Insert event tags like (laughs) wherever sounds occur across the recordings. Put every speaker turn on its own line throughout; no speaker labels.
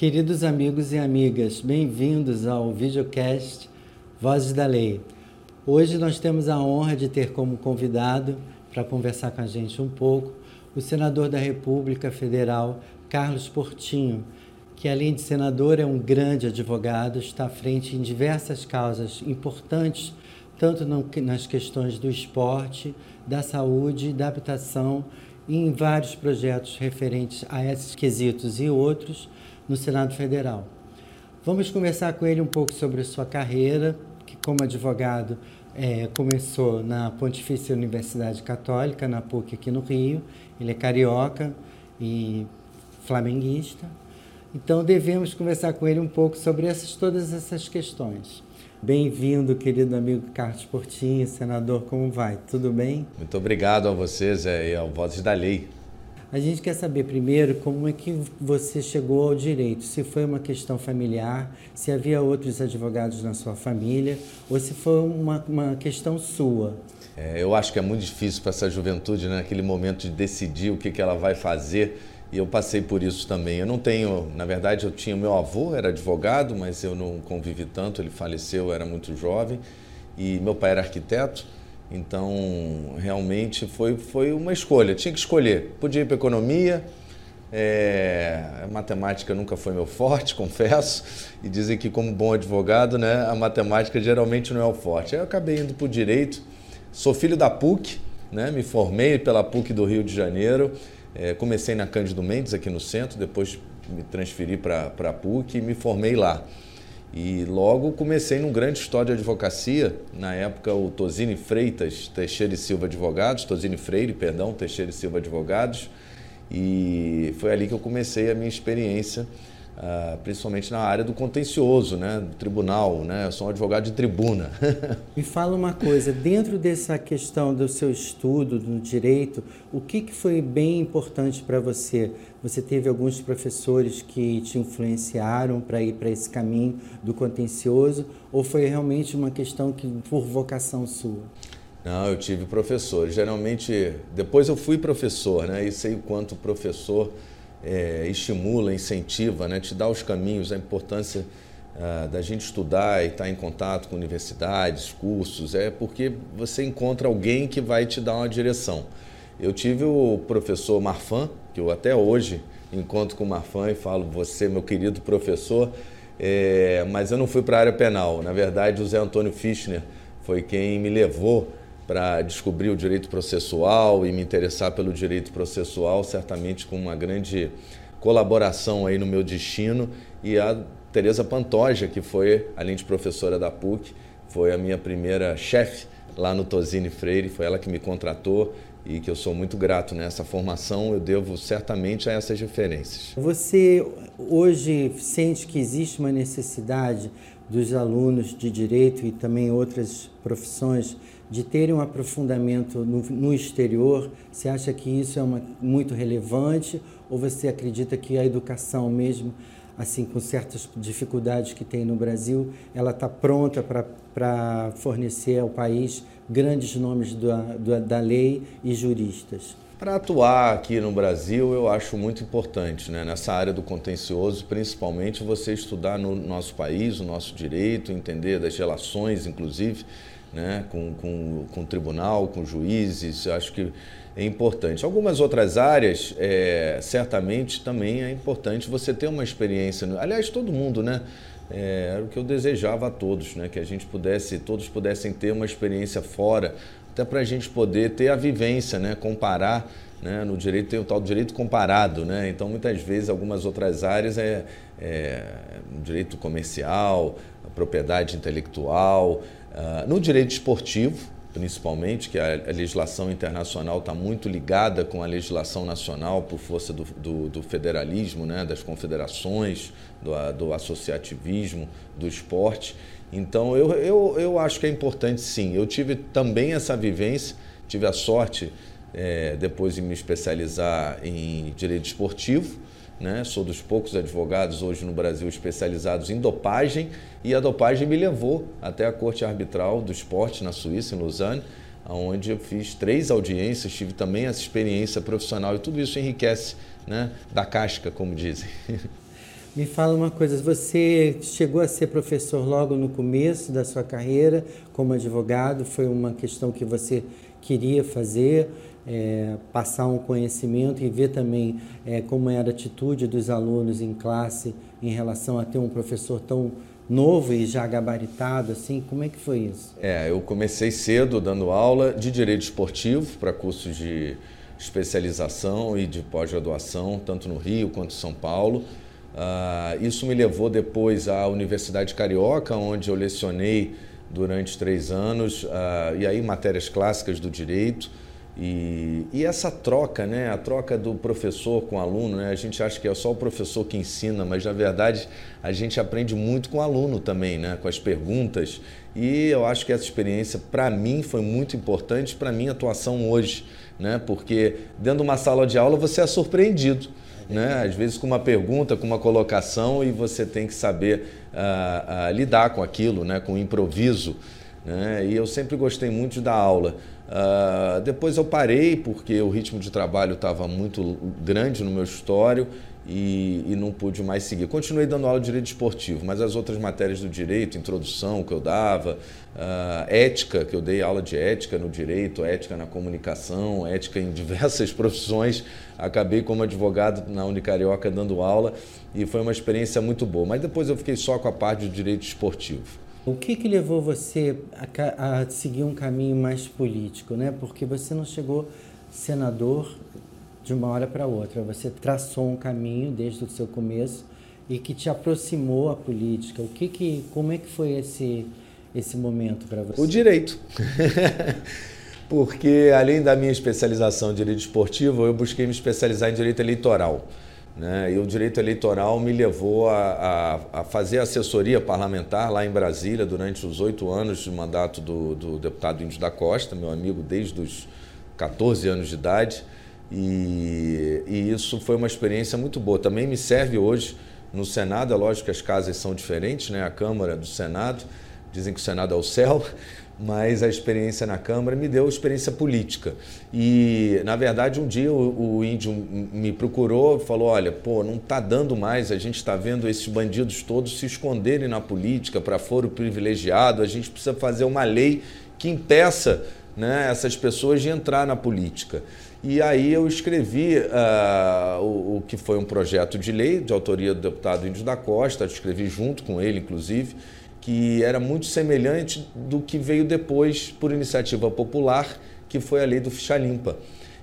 Queridos amigos e amigas, bem-vindos ao videocast Vozes da Lei. Hoje nós temos a honra de ter como convidado para conversar com a gente um pouco o senador da República Federal, Carlos Portinho, que além de senador é um grande advogado, está à frente em diversas causas importantes, tanto nas questões do esporte, da saúde, da habitação e em vários projetos referentes a esses quesitos e outros no Senado Federal. Vamos conversar com ele um pouco sobre a sua carreira, que como advogado é, começou na Pontifícia Universidade Católica, na PUC aqui no Rio. Ele é carioca e flamenguista. Então devemos conversar com ele um pouco sobre essas, todas essas questões. Bem-vindo, querido amigo Carlos Portinho, senador, como vai? Tudo bem?
Muito obrigado a vocês e ao Vozes da Lei
a gente quer saber primeiro como é que você chegou ao direito, se foi uma questão familiar, se havia outros advogados na sua família ou se foi uma, uma questão sua.
É, eu acho que é muito difícil para essa juventude, né, naquele momento de decidir o que, que ela vai fazer. E eu passei por isso também. Eu não tenho, na verdade, eu tinha meu avô, era advogado, mas eu não convivi tanto, ele faleceu, eu era muito jovem. E meu pai era arquiteto. Então, realmente foi, foi uma escolha, tinha que escolher. Podia ir para economia, é, matemática nunca foi meu forte, (laughs) confesso, e dizem que como bom advogado, né, a matemática geralmente não é o forte. Aí eu acabei indo para o direito, sou filho da PUC, né, me formei pela PUC do Rio de Janeiro, é, comecei na Cândido Mendes aqui no centro, depois me transferi para a PUC e me formei lá. E logo comecei num grande história de advocacia, na época o Tosini Freitas Teixeira e Silva Advogados, Tosini Freire, perdão, Teixeira e Silva Advogados, e foi ali que eu comecei a minha experiência Uh, principalmente na área do contencioso, né, do tribunal, né, eu sou um advogado de tribuna. (laughs)
Me fala uma coisa, dentro dessa questão do seu estudo no direito, o que, que foi bem importante para você? Você teve alguns professores que te influenciaram para ir para esse caminho do contencioso ou foi realmente uma questão que por vocação sua?
Não, eu tive professores. Geralmente, depois eu fui professor, né, e sei o quanto professor é, estimula, incentiva, né, te dá os caminhos, a importância ah, da gente estudar e estar em contato com universidades, cursos, é porque você encontra alguém que vai te dar uma direção. Eu tive o professor Marfan, que eu até hoje encontro com o Marfan e falo, você, meu querido professor, é, mas eu não fui para a área penal. Na verdade, o Zé Antônio Fischner foi quem me levou para descobrir o direito processual e me interessar pelo direito processual, certamente com uma grande colaboração aí no meu destino. E a Teresa Pantoja, que foi, além de professora da PUC, foi a minha primeira chefe lá no Tosini Freire, foi ela que me contratou e que eu sou muito grato nessa formação, eu devo certamente a essas referências.
Você hoje sente que existe uma necessidade dos alunos de direito e também outras profissões de terem um aprofundamento no, no exterior? Você acha que isso é uma, muito relevante ou você acredita que a educação mesmo, assim, com certas dificuldades que tem no Brasil, ela está pronta para fornecer ao país grandes nomes da, da, da lei e juristas?
Para atuar aqui no Brasil, eu acho muito importante, né? nessa área do contencioso, principalmente você estudar no nosso país, o nosso direito, entender das relações, inclusive, né, com, com, com o tribunal, com juízes, acho que é importante. Algumas outras áreas, é, certamente também é importante você ter uma experiência. Aliás, todo mundo, né? É, era o que eu desejava a todos, né? Que a gente pudesse, todos pudessem ter uma experiência fora, até para a gente poder ter a vivência, né? Comparar, né? No direito tem o tal direito comparado, né? Então, muitas vezes, algumas outras áreas é, é direito comercial, propriedade intelectual, uh, no direito esportivo, principalmente, que a, a legislação internacional está muito ligada com a legislação nacional por força do, do, do federalismo, né, das confederações, do, do, associativismo, do esporte. Então, eu, eu, eu acho que é importante sim. Eu tive também essa vivência, tive a sorte, é, depois de me especializar em direito esportivo, né? Sou dos poucos advogados hoje no Brasil especializados em dopagem e a dopagem me levou até a Corte Arbitral do Esporte na Suíça, em Lausanne, onde eu fiz três audiências, tive também essa experiência profissional e tudo isso enriquece né? da casca, como dizem. (laughs)
Me fala uma coisa, você chegou a ser professor logo no começo da sua carreira como advogado? Foi uma questão que você queria fazer, é, passar um conhecimento e ver também é, como era a atitude dos alunos em classe em relação a ter um professor tão novo e já gabaritado, assim, como é que foi isso?
É, eu comecei cedo dando aula de direito esportivo para cursos de especialização e de pós-graduação, tanto no Rio quanto em São Paulo. Uh, isso me levou depois à Universidade Carioca, onde eu lecionei durante três anos, uh, e aí matérias clássicas do direito. E, e, essa troca, né, a troca do professor com o aluno, né, a gente acha que é só o professor que ensina, mas na verdade a gente aprende muito com o aluno também, né, com as perguntas. E eu acho que essa experiência, para mim, foi muito importante para a minha atuação hoje, né, porque dentro de uma sala de aula você é surpreendido. Né? Às vezes com uma pergunta, com uma colocação, e você tem que saber uh, uh, lidar com aquilo, né? com o improviso. Né? E eu sempre gostei muito dar aula. Uh, depois eu parei porque o ritmo de trabalho estava muito grande no meu escritório e, e, não pude mais seguir. Continuei dando aula de direito esportivo, mas as outras matérias do direito, introdução que eu dava, uh, ética, que eu dei aula de ética no direito, ética na comunicação, ética em (laughs) diversas profissões, acabei como advogado na Unicarioca dando aula e foi uma experiência muito boa. Mas depois eu fiquei só com a parte do direito esportivo.
O que, que levou você a, a, seguir um caminho mais político, né? Porque você não chegou senador de uma hora para outra. Você traçou um caminho desde o seu começo e que te aproximou à política. O que, que como é que foi esse esse momento para você?
O direito. (laughs) Porque além da minha especialização em direito esportivo, eu busquei me especializar em direito eleitoral. Né? E o direito eleitoral me levou a, a, a, fazer assessoria parlamentar lá em Brasília durante os oito anos de mandato do, do, deputado Índio da Costa, meu amigo desde os 14 anos de idade. E, e isso foi uma experiência muito boa. Também me serve hoje no Senado, é lógico que as casas são diferentes, né? a Câmara do Senado, dizem que o Senado é o céu, mas a experiência na Câmara me deu experiência política. E, na verdade, um dia o, o índio me procurou e falou: Olha, pô, não está dando mais, a gente está vendo esses bandidos todos se esconderem na política para foro privilegiado, a gente precisa fazer uma lei que impeça né, essas pessoas de entrar na política. E aí eu escrevi uh, o, o, que foi um projeto de lei de autoria do deputado Índio da Costa, escrevi junto com ele, inclusive que era muito semelhante do que veio depois por iniciativa popular, que foi a lei do ficha limpa.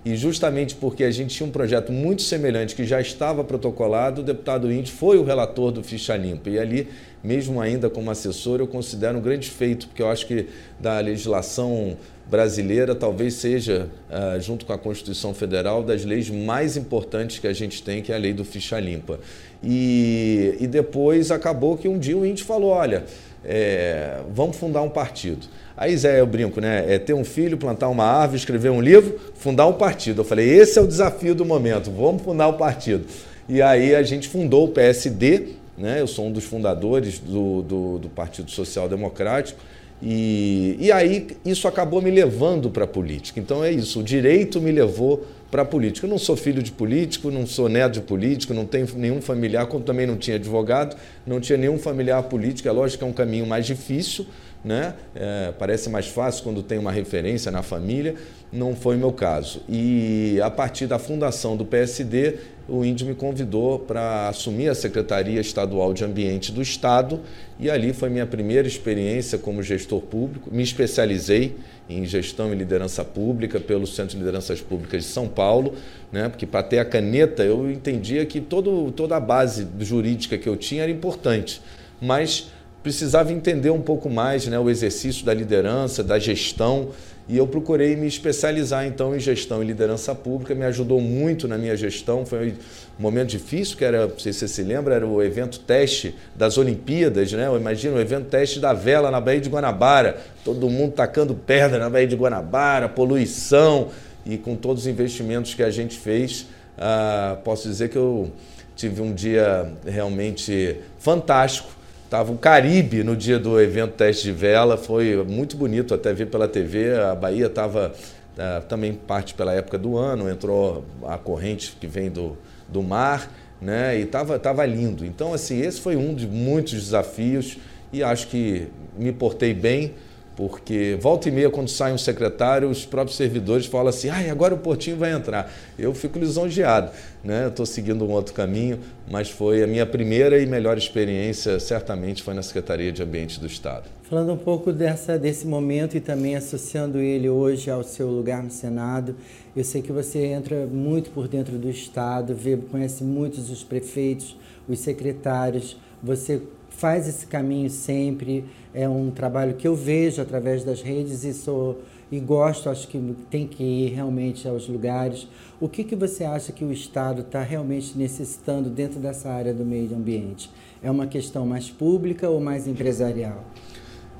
E justamente porque a gente tinha um projeto muito semelhante que já estava protocolado, o deputado Índio foi o relator do ficha limpa. E ali, mesmo ainda como assessor, eu considero um grande feito, porque eu acho que da legislação brasileira talvez seja, uh, junto com a Constituição Federal, das leis mais importantes que a gente tem, que é a lei do ficha limpa. E, e depois acabou que um dia o Índio falou: olha é, vamos fundar um partido. Aí, Zé, eu brinco, né? É ter um filho, plantar uma árvore, escrever um livro, fundar um partido. Eu falei, esse é o desafio do momento, vamos fundar um partido. E aí a gente fundou o PSD, né? Eu sou um dos fundadores do, do, do Partido Social Democrático. E, e aí isso acabou me levando para a política. Então é isso, o direito me levou para a política. Eu não sou filho de político, não sou neto de político, não tenho nenhum familiar, como também não tinha advogado, não tinha nenhum familiar político. É lógico que é um caminho mais difícil, né? É, parece mais fácil quando tem uma referência na família, não foi meu caso. E a partir da fundação do PSD, o Índio me convidou para assumir a Secretaria Estadual de Ambiente do Estado e ali foi minha primeira experiência como gestor público. Me especializei em gestão e liderança pública pelo Centro de Lideranças Públicas de São Paulo, né? porque para ter a caneta eu entendia que todo, toda a base jurídica que eu tinha era importante, mas precisava entender um pouco mais né? o exercício da liderança, da gestão, e eu procurei me especializar então em gestão e liderança pública, me ajudou muito na minha gestão, foi um momento difícil, que era, não sei se você se lembra, era o evento teste das Olimpíadas, né? Imagina o evento teste da vela na Baía de Guanabara, todo mundo tacando pedra na Baía de Guanabara, poluição, e com todos os investimentos que a gente fez, ah, posso dizer que eu tive um dia realmente fantástico, Estava o Caribe no dia do evento teste de vela, foi muito bonito até ver pela TV. A Bahia estava uh, também parte pela época do ano, entrou a corrente que vem do, do mar, né? E estava tava lindo. Então, assim, esse foi um de muitos desafios e acho que me portei bem, porque volta e meia, quando sai um secretário, os próprios servidores falam assim: ah, agora o Portinho vai entrar. Eu fico lisonjeado, né? Estou seguindo um outro caminho, mas foi a minha primeira e melhor experiência, certamente, foi na Secretaria de Ambiente do Estado.
Falando um pouco dessa, desse momento e também associando ele hoje ao seu lugar no Senado, eu sei que você entra muito por dentro do Estado, vê, conhece muitos os prefeitos, os secretários, você faz esse caminho sempre. É um trabalho que eu vejo através das redes e sou e gosto, acho que tem que ir realmente aos lugares. O que, que você acha que o Estado está realmente necessitando dentro dessa área do meio ambiente? É uma questão mais pública ou mais empresarial?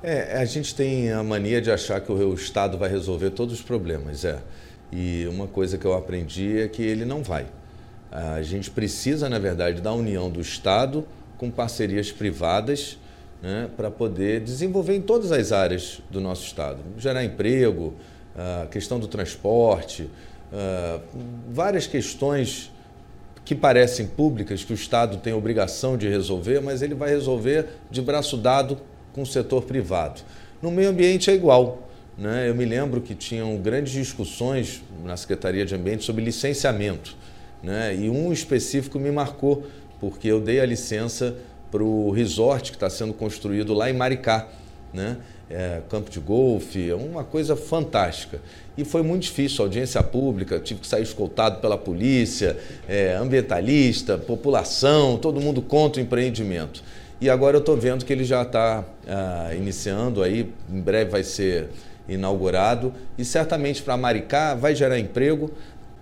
É, a gente tem a mania de achar que o Estado vai resolver todos os problemas, é. E uma coisa que eu aprendi é que ele não vai. A gente precisa, na verdade, da união do Estado com parcerias privadas né, para poder desenvolver em todas as áreas do nosso Estado. Gerar emprego, a questão do transporte, várias questões que parecem públicas, que o Estado tem obrigação de resolver, mas ele vai resolver de braço dado com o setor privado. No meio ambiente é igual. Né? Eu me lembro que tinham grandes discussões na Secretaria de Ambiente sobre licenciamento. Né? E um específico me marcou, porque eu dei a licença para o resort que está sendo construído lá em Maricá. Né? É, campo de golfe, é uma coisa fantástica. E foi muito difícil, audiência pública, tive que sair escoltado pela polícia, é, ambientalista, população, todo mundo contra o empreendimento. E agora eu estou vendo que ele já está ah, iniciando aí, em breve vai ser inaugurado, e certamente para Maricá vai gerar emprego,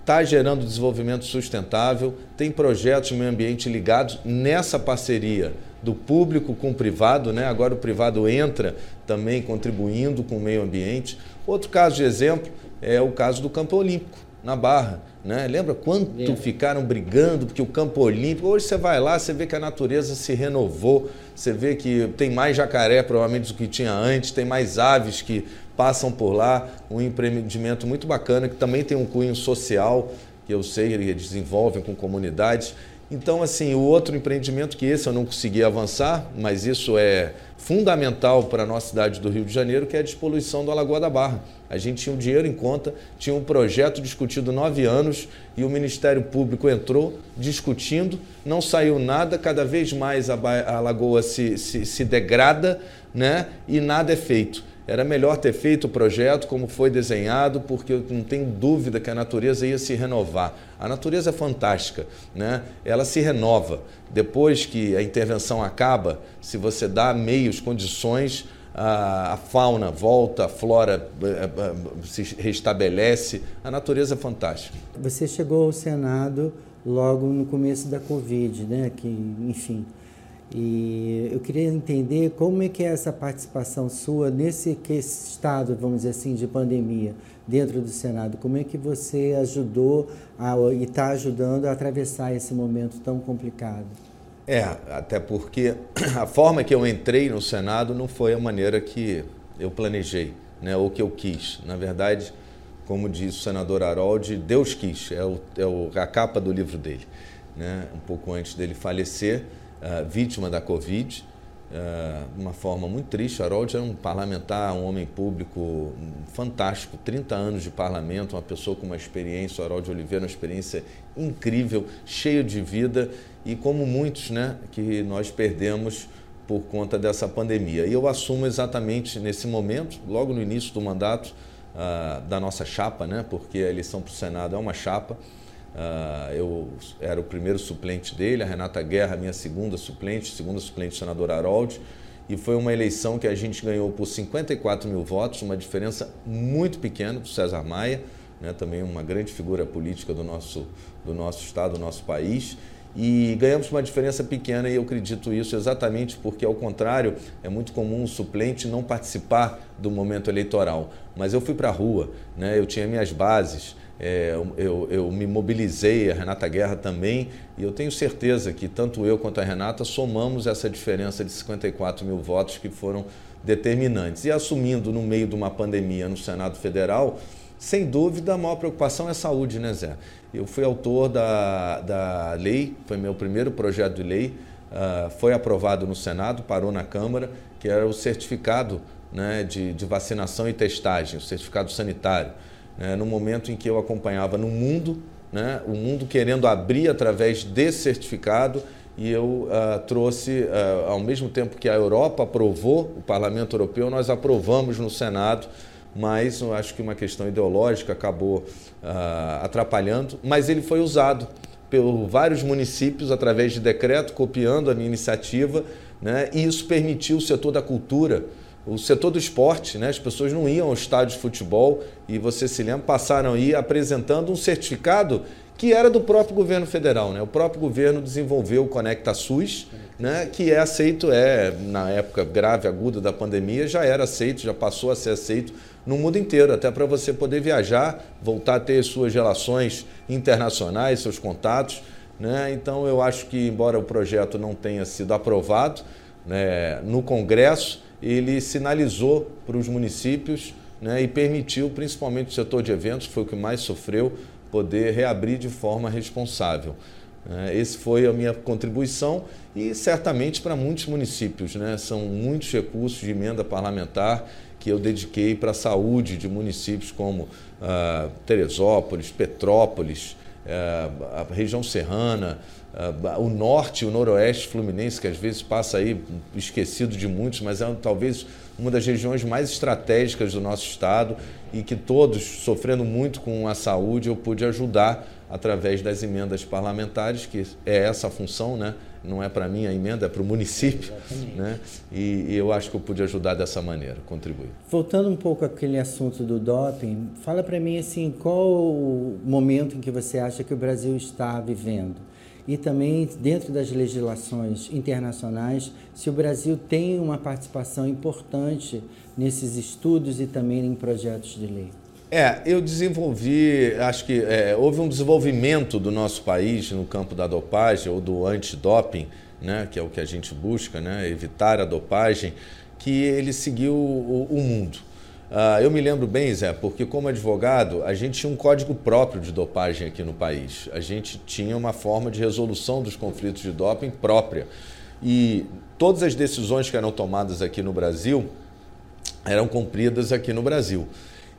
está gerando desenvolvimento sustentável, tem projetos de meio ambiente ligados nessa parceria do público com o privado, né? agora o privado entra também contribuindo com o meio ambiente. Outro caso de exemplo é o caso do Campo Olímpico, na Barra. Né? Lembra quanto ficaram brigando porque o Campo Olímpico. Hoje você vai lá, você vê que a natureza se renovou, você vê que tem mais jacaré provavelmente do que tinha antes, tem mais aves que passam por lá, um empreendimento muito bacana que também tem um cunho social, que eu sei eles desenvolvem com comunidades. Então, assim, o outro empreendimento que esse eu não consegui avançar, mas isso é fundamental para a nossa cidade do Rio de Janeiro, que é a despoluição do Alagoa da Barra. A gente tinha o um dinheiro em conta, tinha um projeto discutido nove anos e o Ministério Público entrou discutindo, não saiu nada, cada vez mais a, a Lagoa se, se, se degrada né? e nada é feito. Era melhor ter feito o projeto como foi desenhado, porque eu não tenho dúvida que a natureza ia se renovar. A natureza é fantástica, né? ela se renova. Depois que a intervenção acaba, se você dá meios, condições, a, fauna volta, a flora eh, eh, se restabelece, a natureza é fantástica.
Você chegou ao Senado logo no começo da Covid, né? que, enfim, e eu queria entender como é que é essa participação sua nesse estado, vamos dizer assim, de pandemia dentro do Senado. Como é que você ajudou a, e está ajudando a atravessar esse momento tão complicado?
É, até porque (clears throat) a forma que eu entrei no Senado não foi a maneira que eu planejei, né, ou que eu quis. Na verdade, como disse o senador Harold, Deus quis, é, o, é a capa do livro dele. Né, um pouco antes dele falecer, uh, vítima da Covid, uh, uma forma muito triste. Harold era um parlamentar, um homem público fantástico, 30 anos de parlamento, uma pessoa com uma experiência, o Harold Oliveira, uma experiência incrível, cheio de vida e como muitos né, que nós perdemos por conta dessa pandemia. E eu assumo exatamente nesse momento, logo no início do mandato uh, da nossa chapa, né, porque a eleição para o Senado é uma chapa, Uh, eu era o primeiro suplente dele, a Renata Guerra, minha segunda suplente, segunda suplente senador Harold, e foi uma eleição que a gente ganhou por 54 mil votos, uma diferença muito pequena do César Maia, né, também uma grande figura política do nosso, do nosso estado, do nosso país, e ganhamos uma diferença pequena e eu acredito isso exatamente porque, ao contrário, é muito comum o suplente não participar do momento eleitoral. Mas eu fui para a rua, né? eu tinha minhas bases, é, eu, eu, me mobilizei, a Renata Guerra também, e eu tenho certeza que tanto eu quanto a Renata somamos essa diferença de 54 mil votos que foram determinantes. E assumindo no meio de uma pandemia no Senado Federal, Sem dúvida, a maior preocupação é saúde, né, Zé? Eu fui autor da, da lei, foi meu primeiro projeto de lei, uh, foi aprovado no Senado, parou na Câmara, que era o certificado né, de, de vacinação e testagem, o certificado sanitário. Né, no momento em que eu acompanhava no mundo, né, o mundo querendo abrir através desse certificado, e eu uh, trouxe, uh, ao mesmo tempo que a Europa aprovou, o Parlamento Europeu, nós aprovamos no Senado, mas eu acho que uma questão ideológica acabou uh, atrapalhando, mas ele foi usado por vários municípios através de decreto, copiando a minha iniciativa, né, e isso permitiu o setor da cultura, o setor do esporte, né? as pessoas não iam ao estádio de futebol e você se lembra, passaram aí apresentando um certificado que era do próprio governo federal. Né? O próprio governo desenvolveu o Conecta SUS, né? que é aceito, é na época grave, aguda da pandemia, já era aceito, já passou a ser aceito no mundo inteiro, até para você poder viajar, voltar a ter suas relações internacionais, seus contatos. Né? Então eu acho que, embora o projeto não tenha sido aprovado né, no Congresso, ele sinalizou para os municípios né, e permitiu, principalmente o setor de eventos, que foi o que mais sofreu, poder reabrir de forma responsável. É, esse foi a minha contribuição e certamente para muitos municípios, né? são muitos recursos de emenda parlamentar que eu dediquei para a saúde de municípios como ah, Teresópolis, Petrópolis, ah, a região serrana, ah, o norte, o noroeste fluminense, que às vezes passa aí esquecido de muitos, mas é talvez uma das regiões mais estratégicas do nosso estado e que todos, sofrendo muito com a saúde, eu pude ajudar através das emendas parlamentares, que é essa a função, né? não é para mim a emenda, é para o município. Né? E, e, eu acho que eu pude ajudar dessa maneira, contribuir.
Voltando um pouco àquele assunto do doping, fala para mim assim, qual o momento em que você acha que o Brasil está vivendo? E também dentro das legislações internacionais, se o Brasil tem uma participação importante nesses estudos e também em projetos de lei.
É, eu desenvolvi, acho que é, houve um desenvolvimento do nosso país no campo da dopagem ou do antidoping, né, que é o que a gente busca, né, evitar a dopagem, que ele seguiu o, o mundo. Uh, eu me lembro bem, Zé, porque como advogado, a gente tinha um código próprio de dopagem aqui no país. A gente tinha uma forma de resolução dos conflitos de doping própria. E todas as decisões que eram tomadas aqui no Brasil eram cumpridas aqui no Brasil.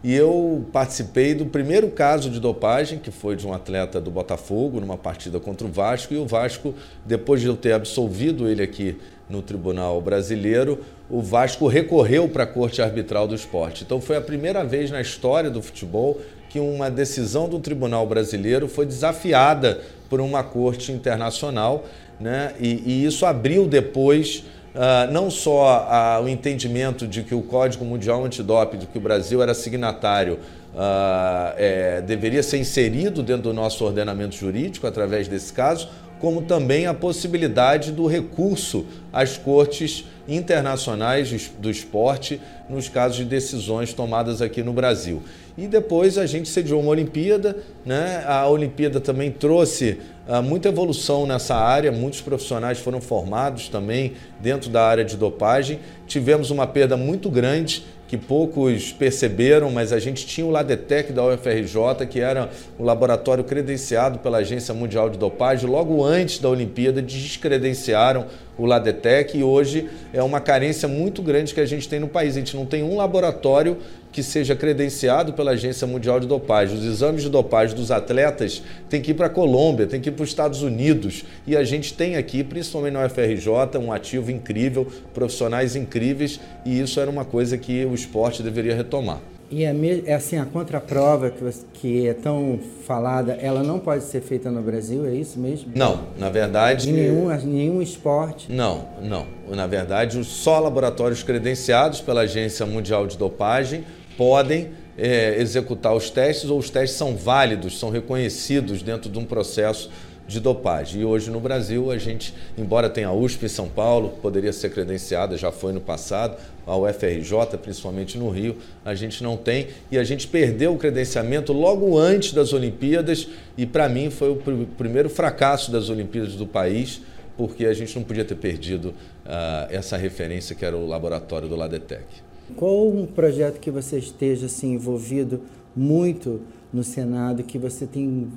E eu participei do primeiro caso de dopagem, que foi de um atleta do Botafogo, numa partida contra o Vasco, e o Vasco, depois de eu ter absolvido ele aqui no Tribunal Brasileiro, o Vasco recorreu para a Corte Arbitral do Esporte. Então foi a primeira vez na história do futebol que uma decisão do Tribunal Brasileiro foi desafiada por uma corte internacional, né? e, e isso abriu depois uh, não só uh, o entendimento de que o Código Mundial Antidoping, de que o Brasil era signatário, uh, é, deveria ser inserido dentro do nosso ordenamento jurídico através desse caso, como também a possibilidade do recurso às cortes internacionais do esporte nos casos de decisões tomadas aqui no Brasil. E depois a gente sediou uma Olimpíada, né? a Olimpíada também trouxe uh, muita evolução nessa área, muitos profissionais foram formados também dentro da área de dopagem. Tivemos uma perda muito grande que poucos perceberam, mas a gente tinha o Ladetec da UFRJ, que era um laboratório credenciado pela Agência Mundial de Dopagem. Logo antes da Olimpíada, descredenciaram o Ladetec e hoje é uma carência muito grande que a gente tem no país. A gente não tem um laboratório que seja credenciado pela Agência Mundial de Dopagem. Os exames de dopagem dos atletas têm que ir para a Colômbia, têm que ir para os Estados Unidos. E a gente tem aqui, principalmente na UFRJ, um ativo incrível, profissionais incríveis, e isso era uma coisa que o esporte deveria retomar.
E é, é assim, a contraprova que, que é tão falada, ela não pode ser feita no Brasil, é isso mesmo?
Não, na verdade...
Em nenhum, nenhum esporte?
Não, não. Na verdade, só laboratórios credenciados pela Agência Mundial de Dopagem podem é, executar os testes ou os testes são válidos, são reconhecidos dentro de um processo de dopagem. E hoje no Brasil, a gente, embora tenha a USP em São Paulo, poderia ser credenciada, já foi no passado, a UFRJ, principalmente no Rio, a gente não tem. E a gente perdeu o credenciamento logo antes das Olimpíadas, e para mim foi o pr primeiro fracasso das Olimpíadas do país, porque a gente não podia ter perdido uh, essa referência que era o laboratório do Ladetec.
Qual um projeto que você esteja assim, envolvido muito no Senado que você tem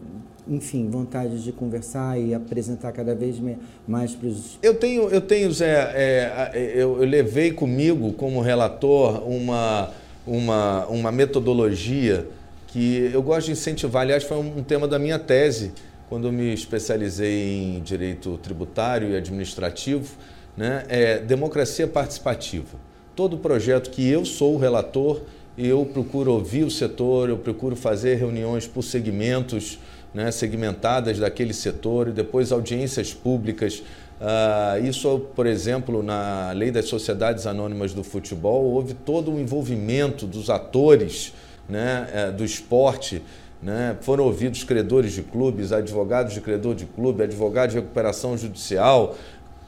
enfim, vontade de conversar e apresentar cada vez mais para os.
Eu tenho, eu tenho, Zé, é, eu, eu, levei comigo como relator uma, uma, uma metodologia que eu gosto de incentivar. Aliás, foi um, tema da minha tese, quando me especializei em direito tributário e administrativo, né? É democracia participativa. Todo projeto que eu sou o relator, eu procuro ouvir o setor, eu procuro fazer reuniões por segmentos né, segmentadas daquele setor e depois audiências públicas. Uh, isso, por exemplo, na lei das sociedades anônimas do futebol, houve todo o envolvimento dos atores né, eh, do esporte. Né? Foram ouvidos credores de clubes, advogados de credor de clube, advogados de recuperação judicial,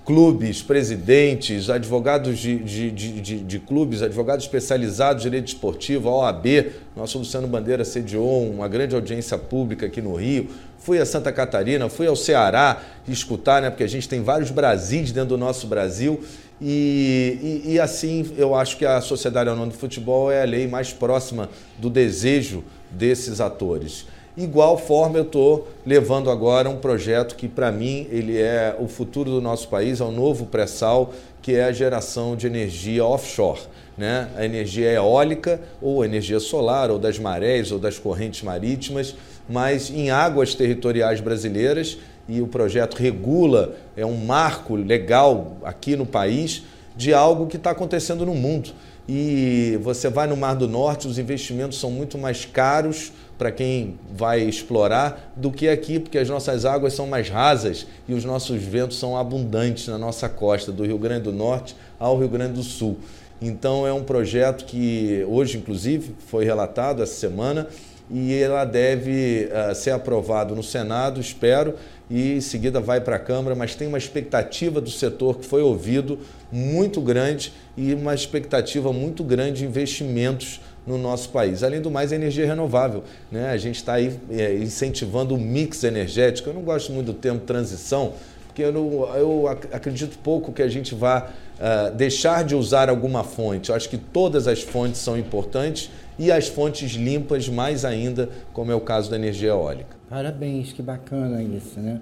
clubes, presidentes, advogados de, de, de, de, clubes, advogados especializados em direito esportivo, a OAB. Nosso Luciano Bandeira sediou uma grande audiência pública aqui no Rio. Fui a Santa Catarina, fui ao Ceará escutar, né, porque a gente tem vários Brasis dentro do nosso Brasil. E, e, e assim, eu acho que a Sociedade Anônima de Futebol é a lei mais próxima do desejo desses atores. Igual forma eu estou levando agora um projeto que para mim ele é o futuro do nosso país, é um novo pré-sal, que é a geração de energia offshore. Né? A energia eólica ou energia solar ou das marés ou das correntes marítimas, mas em águas territoriais brasileiras e o projeto regula, é um marco legal aqui no país de algo que está acontecendo no mundo. E você vai no Mar do Norte, os investimentos são muito mais caros para quem vai explorar do que aqui, porque as nossas águas são mais rasas e os nossos ventos são abundantes na nossa costa, do Rio Grande do Norte ao Rio Grande do Sul. Então é um projeto que hoje, inclusive, foi relatado essa semana e ela deve uh, ser aprovado no Senado, espero, e em seguida vai para a Câmara, mas tem uma expectativa do setor que foi ouvido muito grande e uma expectativa muito grande de investimentos no nosso país. Além do mais, a energia renovável. Né? A gente está aí é, incentivando o mix energético. Eu não gosto muito do termo transição, porque eu, não, eu acredito pouco que a gente vá uh, deixar de usar alguma fonte. Eu acho que todas as fontes são importantes e as fontes limpas mais ainda, como é o caso da energia eólica.
Parabéns, que bacana isso, né?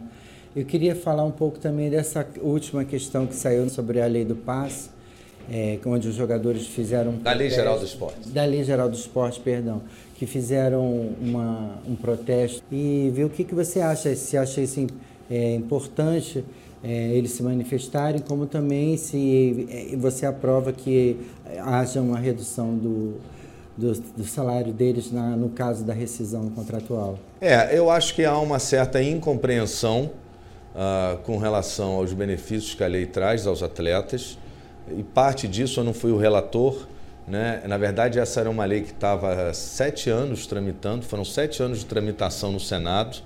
Eu queria falar um pouco também dessa última questão que saiu sobre a lei do passe é, onde os jogadores fizeram.
Da Lei Geral do Esporte.
Da Lei Geral do Esporte, perdão. Que fizeram uma, um protesto. E ver o que, que você acha, se acha isso é, importante é, eles se manifestarem, como também se é, você aprova que haja uma redução do, do, do, salário deles na, no caso da rescisão contratual?
É, eu acho que há uma certa incompreensão uh, com relação aos benefícios que a lei traz aos atletas e parte disso eu não fui o relator. Né? Na verdade, essa era uma lei que estava sete anos tramitando, foram sete anos de tramitação no Senado,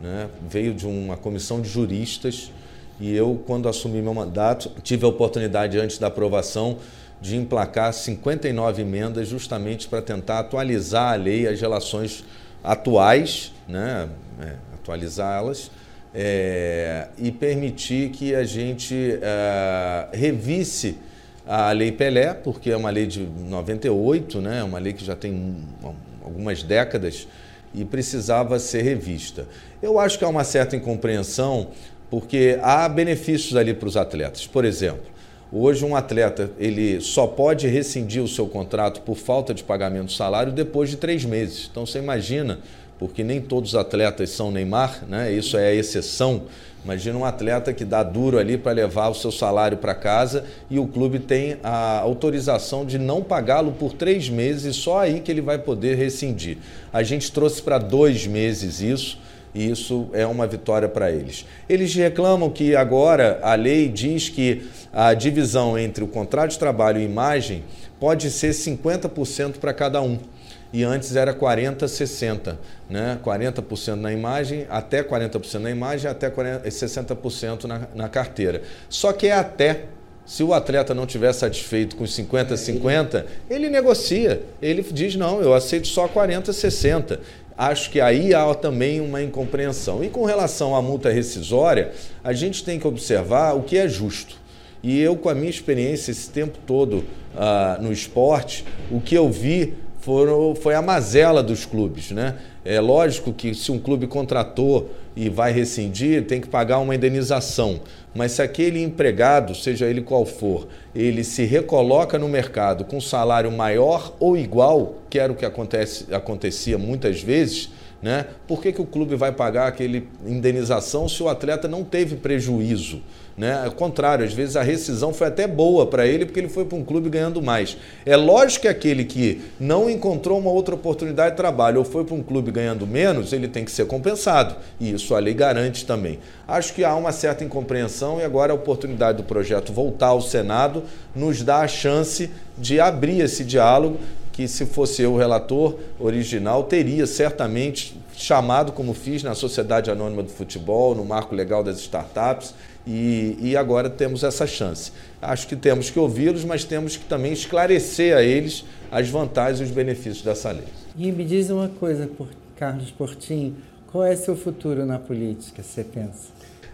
né? veio de uma comissão de juristas e eu, quando assumi meu mandato, tive a oportunidade, antes da aprovação, de emplacar 59 emendas justamente para tentar atualizar a lei, as relações atuais, né? É, atualizá-las é, e permitir que a gente é, revisse a Lei Pelé, porque é uma lei de 98, né? uma lei que já tem algumas décadas e precisava ser revista. Eu acho que há uma certa incompreensão, porque há benefícios ali para os atletas. Por exemplo, hoje um atleta ele só pode rescindir o seu contrato por falta de pagamento de salário depois de três meses. Então você imagina porque nem todos os atletas são Neymar, né? isso é a exceção. Imagina um atleta que dá duro ali para levar o seu salário para casa e o clube tem a autorização de não pagá-lo por três meses só aí que ele vai poder rescindir. A gente trouxe para dois meses isso e isso é uma vitória para eles. Eles reclamam que agora a lei diz que a divisão entre o contrato de trabalho e imagem pode ser 50% para cada um e antes era 40, 60, né? 40% na imagem, até 40% na imagem, até 40, 60% na, na carteira. Só que é até. Se o atleta não estiver satisfeito com 50, 50, ele negocia. Ele diz: não, eu aceito só 40, 60. Acho que aí há também uma incompreensão. E com relação à multa rescisória, a gente tem que observar o que é justo. E eu, com a minha experiência esse tempo todo uh, no esporte, o que eu vi foram, foi a mazela dos clubes. Né? É lógico que se um clube contratou e vai rescindir, tem que pagar uma indenização. Mas se aquele empregado, seja ele qual for, ele se recoloca no mercado com salário maior ou igual, que era o que acontece, acontecia muitas vezes, né? por que, que o clube vai pagar aquele indenização se o atleta não teve prejuízo? Né? Ao contrário, às vezes a rescisão foi até boa para ele porque ele foi para um clube ganhando mais. É lógico que aquele que não encontrou uma outra oportunidade de trabalho ou foi para um clube ganhando menos, ele tem que ser compensado. E isso a lei garante também. Acho que há uma certa incompreensão e agora a oportunidade do projeto voltar ao Senado nos dá a chance de abrir esse diálogo que se fosse eu o relator original, teria certamente chamado, como fiz na Sociedade Anônima do Futebol, no Marco Legal das Startups, e, e agora temos essa chance. Acho que temos que ouvi-los, mas temos que também esclarecer a eles as vantagens e os benefícios dessa lei.
E me diz uma coisa, Carlos Portinho, qual é seu futuro na política, você pensa?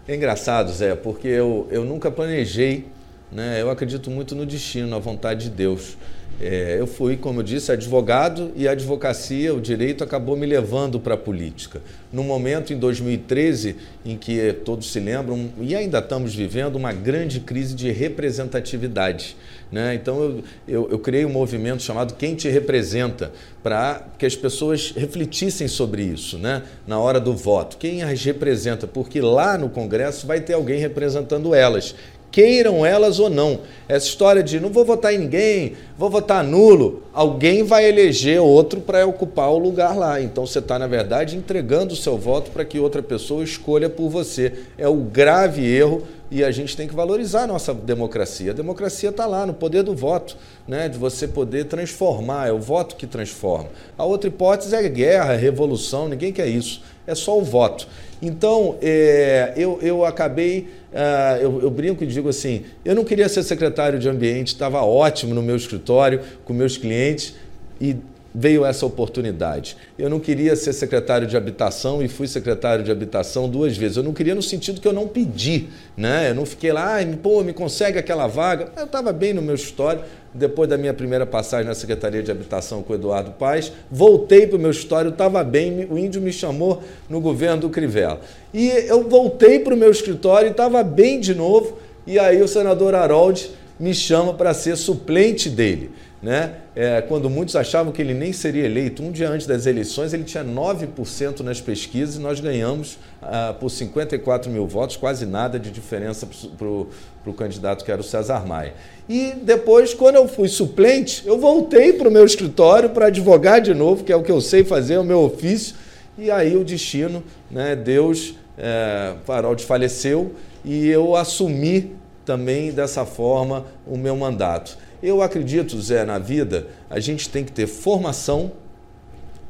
É engraçado, Zé, porque eu, eu nunca planejei, né? eu acredito muito no destino, na vontade de Deus. É, eu fui, como eu disse, advogado e a advocacia, o direito, acabou me levando para a política. No momento, em 2013, em que todos se lembram, e ainda estamos vivendo, uma grande crise de representatividade. Né? Então, eu, eu, eu criei um movimento chamado Quem Te Representa, para que as pessoas refletissem sobre isso né? na hora do voto. Quem as representa? Porque lá no Congresso vai ter alguém representando elas queiram elas ou não. Essa história de não vou votar em ninguém, vou votar nulo, alguém vai eleger outro para ocupar o lugar lá. Então você está, na verdade, entregando o seu voto para que outra pessoa escolha por você. É o grave erro e a gente tem que valorizar a nossa democracia. A democracia está lá, no poder do voto, né? de você poder transformar, é o voto que transforma. A outra hipótese é guerra, revolução, ninguém quer isso, é só o voto. Então, é, eu, eu acabei, uh, eu, eu, brinco e digo assim: eu não queria ser secretário de ambiente, estava ótimo no meu escritório, com meus clientes, e veio essa oportunidade. Eu não queria ser secretário de habitação e fui secretário de habitação duas vezes. Eu não queria no sentido que eu não pedi, né? Eu não fiquei lá, ah, pô, me consegue aquela vaga. Eu estava bem no meu escritório. Depois da minha primeira passagem na Secretaria de Habitação com o Eduardo Paes, voltei para o meu escritório, estava bem, o índio me chamou no governo do Crivella. E eu voltei para o meu escritório e estava bem de novo, e aí o senador Harold me chama para ser suplente dele né? É, quando muitos achavam que ele nem seria eleito. Um dia antes das eleições, ele tinha 9% nas pesquisas e nós ganhamos ah, por 54 mil votos, quase nada de diferença para o candidato que era o César Maia. E depois, quando eu fui suplente, eu voltei para o meu escritório para advogar de novo, que é o que eu sei fazer, é o meu ofício. E aí o destino, né? Deus, é, Faroldi faleceu e eu assumi também dessa forma o meu mandato. Eu acredito, Zé, na vida, a gente tem que ter formação,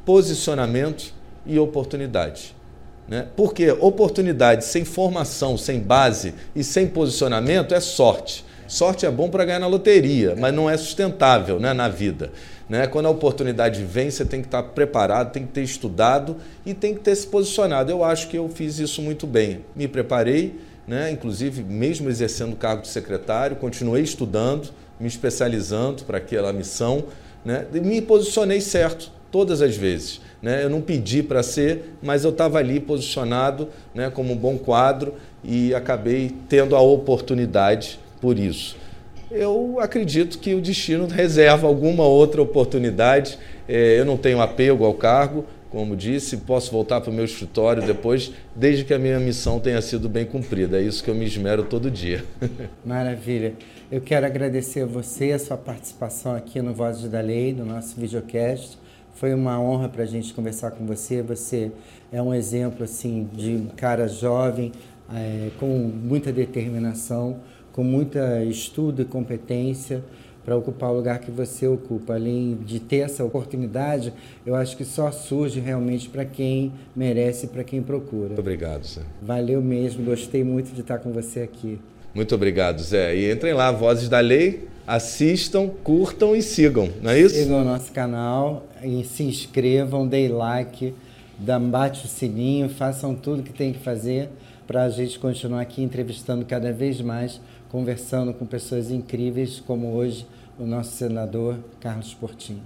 posicionamento e oportunidade. Né? Porque oportunidade sem formação, sem base e sem posicionamento é sorte. Sorte é bom para ganhar na loteria, mas não é sustentável né, na vida. Né? Quando a oportunidade vem, você tem que estar preparado, tem que ter estudado e tem que ter se posicionado. Eu acho que eu fiz isso muito bem. Me preparei, né? inclusive, mesmo exercendo o cargo de secretário, continuei estudando me especializando para aquela missão, né? E me posicionei certo todas as vezes. Né? Eu não pedi para ser, mas eu estava ali posicionado né, como um bom quadro e acabei tendo a oportunidade por isso. Eu acredito que o destino reserva alguma outra oportunidade. É, eu não tenho apego ao cargo, como disse, posso voltar para o meu escritório depois, desde que a minha missão tenha sido bem cumprida. É isso que eu me esmero todo dia. (laughs)
Maravilha. Eu quero agradecer a você, a sua participação aqui no Vozes da Lei, no nosso videocast. Foi uma honra para a gente conversar com você. Você é um exemplo assim de um cara jovem, é, com muita determinação, com muita estudo e competência para ocupar o lugar que você ocupa. Além de ter essa oportunidade, eu acho que só surge realmente para quem merece, para quem procura. Muito
obrigado, Zé.
Valeu mesmo, gostei muito de estar com você aqui.
Muito obrigado, Zé. E entrem lá, Vozes da Lei, assistam, curtam e sigam, não é isso?
Sigam o nosso canal e se inscrevam, deem like, bate o sininho, façam tudo que tem que fazer para a gente continuar aqui entrevistando cada vez mais, conversando com pessoas incríveis como hoje o nosso senador Carlos Portinho.